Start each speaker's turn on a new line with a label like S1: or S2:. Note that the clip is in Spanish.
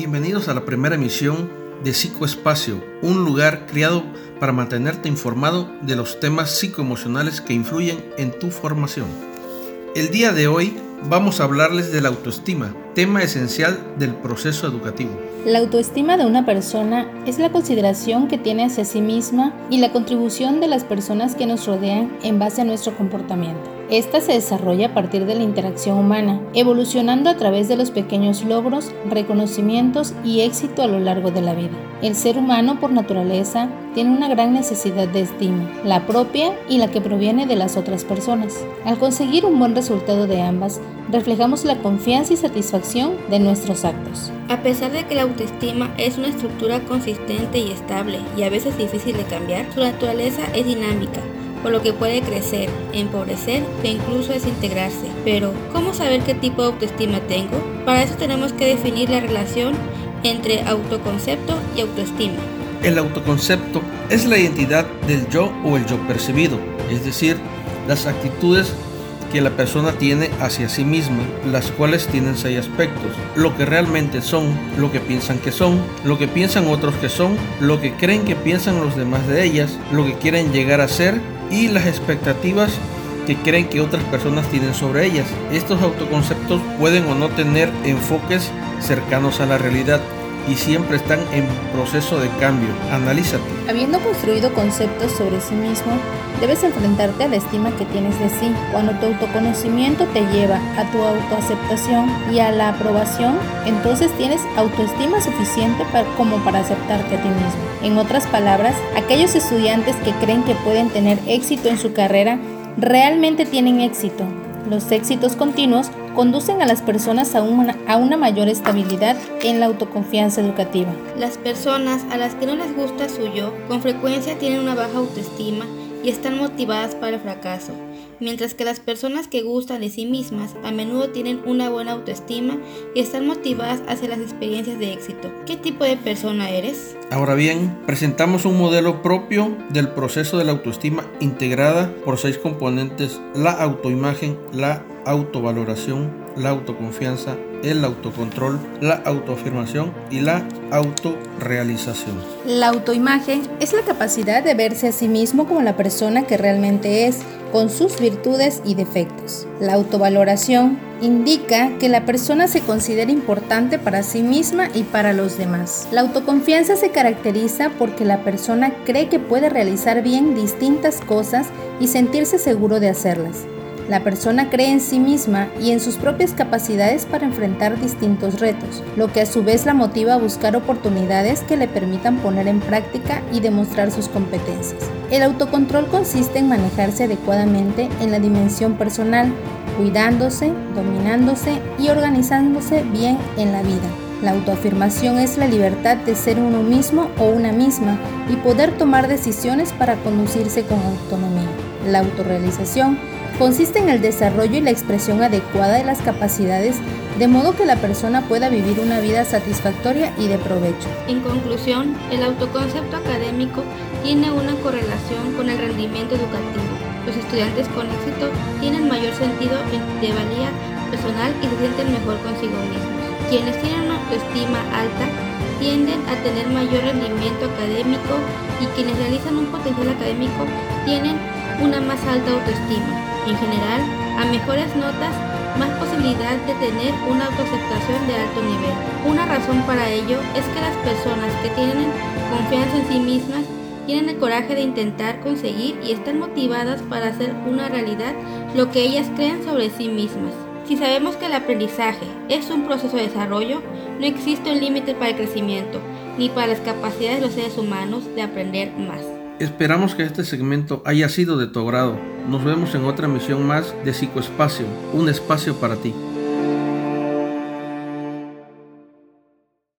S1: Bienvenidos a la primera emisión de Psicoespacio, un lugar creado para mantenerte informado de los temas psicoemocionales que influyen en tu formación. El día de hoy vamos a hablarles de la autoestima, tema esencial del proceso educativo.
S2: La autoestima de una persona es la consideración que tiene hacia sí misma y la contribución de las personas que nos rodean en base a nuestro comportamiento. Esta se desarrolla a partir de la interacción humana, evolucionando a través de los pequeños logros, reconocimientos y éxito a lo largo de la vida. El ser humano por naturaleza tiene una gran necesidad de estima, la propia y la que proviene de las otras personas. Al conseguir un buen resultado de ambas, reflejamos la confianza y satisfacción de nuestros actos.
S3: A pesar de que la autoestima es una estructura consistente y estable y a veces difícil de cambiar, su naturaleza es dinámica por lo que puede crecer, empobrecer e incluso desintegrarse. Pero, ¿cómo saber qué tipo de autoestima tengo? Para eso tenemos que definir la relación entre autoconcepto y autoestima.
S1: El autoconcepto es la identidad del yo o el yo percibido, es decir, las actitudes que la persona tiene hacia sí misma, las cuales tienen seis aspectos. Lo que realmente son, lo que piensan que son, lo que piensan otros que son, lo que creen que piensan los demás de ellas, lo que quieren llegar a ser y las expectativas que creen que otras personas tienen sobre ellas. Estos autoconceptos pueden o no tener enfoques cercanos a la realidad y siempre están en proceso de cambio. Analízate.
S2: Habiendo construido conceptos sobre sí mismo, debes enfrentarte a la estima que tienes de sí. Cuando tu autoconocimiento te lleva a tu autoaceptación y a la aprobación, entonces tienes autoestima suficiente como para aceptarte a ti mismo. En otras palabras, aquellos estudiantes que creen que pueden tener éxito en su carrera realmente tienen éxito. Los éxitos continuos conducen a las personas a una, a una mayor estabilidad en la autoconfianza educativa.
S3: Las personas a las que no les gusta su yo con frecuencia tienen una baja autoestima y están motivadas para el fracaso, mientras que las personas que gustan de sí mismas a menudo tienen una buena autoestima y están motivadas hacia las experiencias de éxito. ¿Qué tipo de persona eres?
S1: Ahora bien, presentamos un modelo propio del proceso de la autoestima integrada por seis componentes, la autoimagen, la autovaloración, la autoconfianza, el autocontrol, la autoafirmación y la autorrealización.
S2: La autoimagen es la capacidad de verse a sí mismo como la persona que realmente es, con sus virtudes y defectos. La autovaloración indica que la persona se considera importante para sí misma y para los demás. La autoconfianza se caracteriza porque la persona cree que puede realizar bien distintas cosas y sentirse seguro de hacerlas. La persona cree en sí misma y en sus propias capacidades para enfrentar distintos retos, lo que a su vez la motiva a buscar oportunidades que le permitan poner en práctica y demostrar sus competencias. El autocontrol consiste en manejarse adecuadamente en la dimensión personal, cuidándose, dominándose y organizándose bien en la vida. La autoafirmación es la libertad de ser uno mismo o una misma y poder tomar decisiones para conducirse con autonomía. La autorrealización consiste en el desarrollo y la expresión adecuada de las capacidades de modo que la persona pueda vivir una vida satisfactoria y de provecho.
S3: En conclusión, el autoconcepto académico tiene una correlación con el rendimiento educativo. Los estudiantes con éxito tienen mayor sentido de valía personal y se sienten mejor consigo mismos. Quienes tienen una autoestima alta tienden a tener mayor rendimiento académico y quienes realizan un potencial académico tienen una más alta autoestima. En general, a mejores notas, más posibilidad de tener una autoaceptación de alto nivel. Una razón para ello es que las personas que tienen confianza en sí mismas tienen el coraje de intentar conseguir y están motivadas para hacer una realidad lo que ellas creen sobre sí mismas. Si sabemos que el aprendizaje es un proceso de desarrollo, no existe un límite para el crecimiento, ni para las capacidades de los seres humanos de aprender más.
S1: Esperamos que este segmento haya sido de tu agrado. Nos vemos en otra misión más de Psicoespacio, un espacio para ti.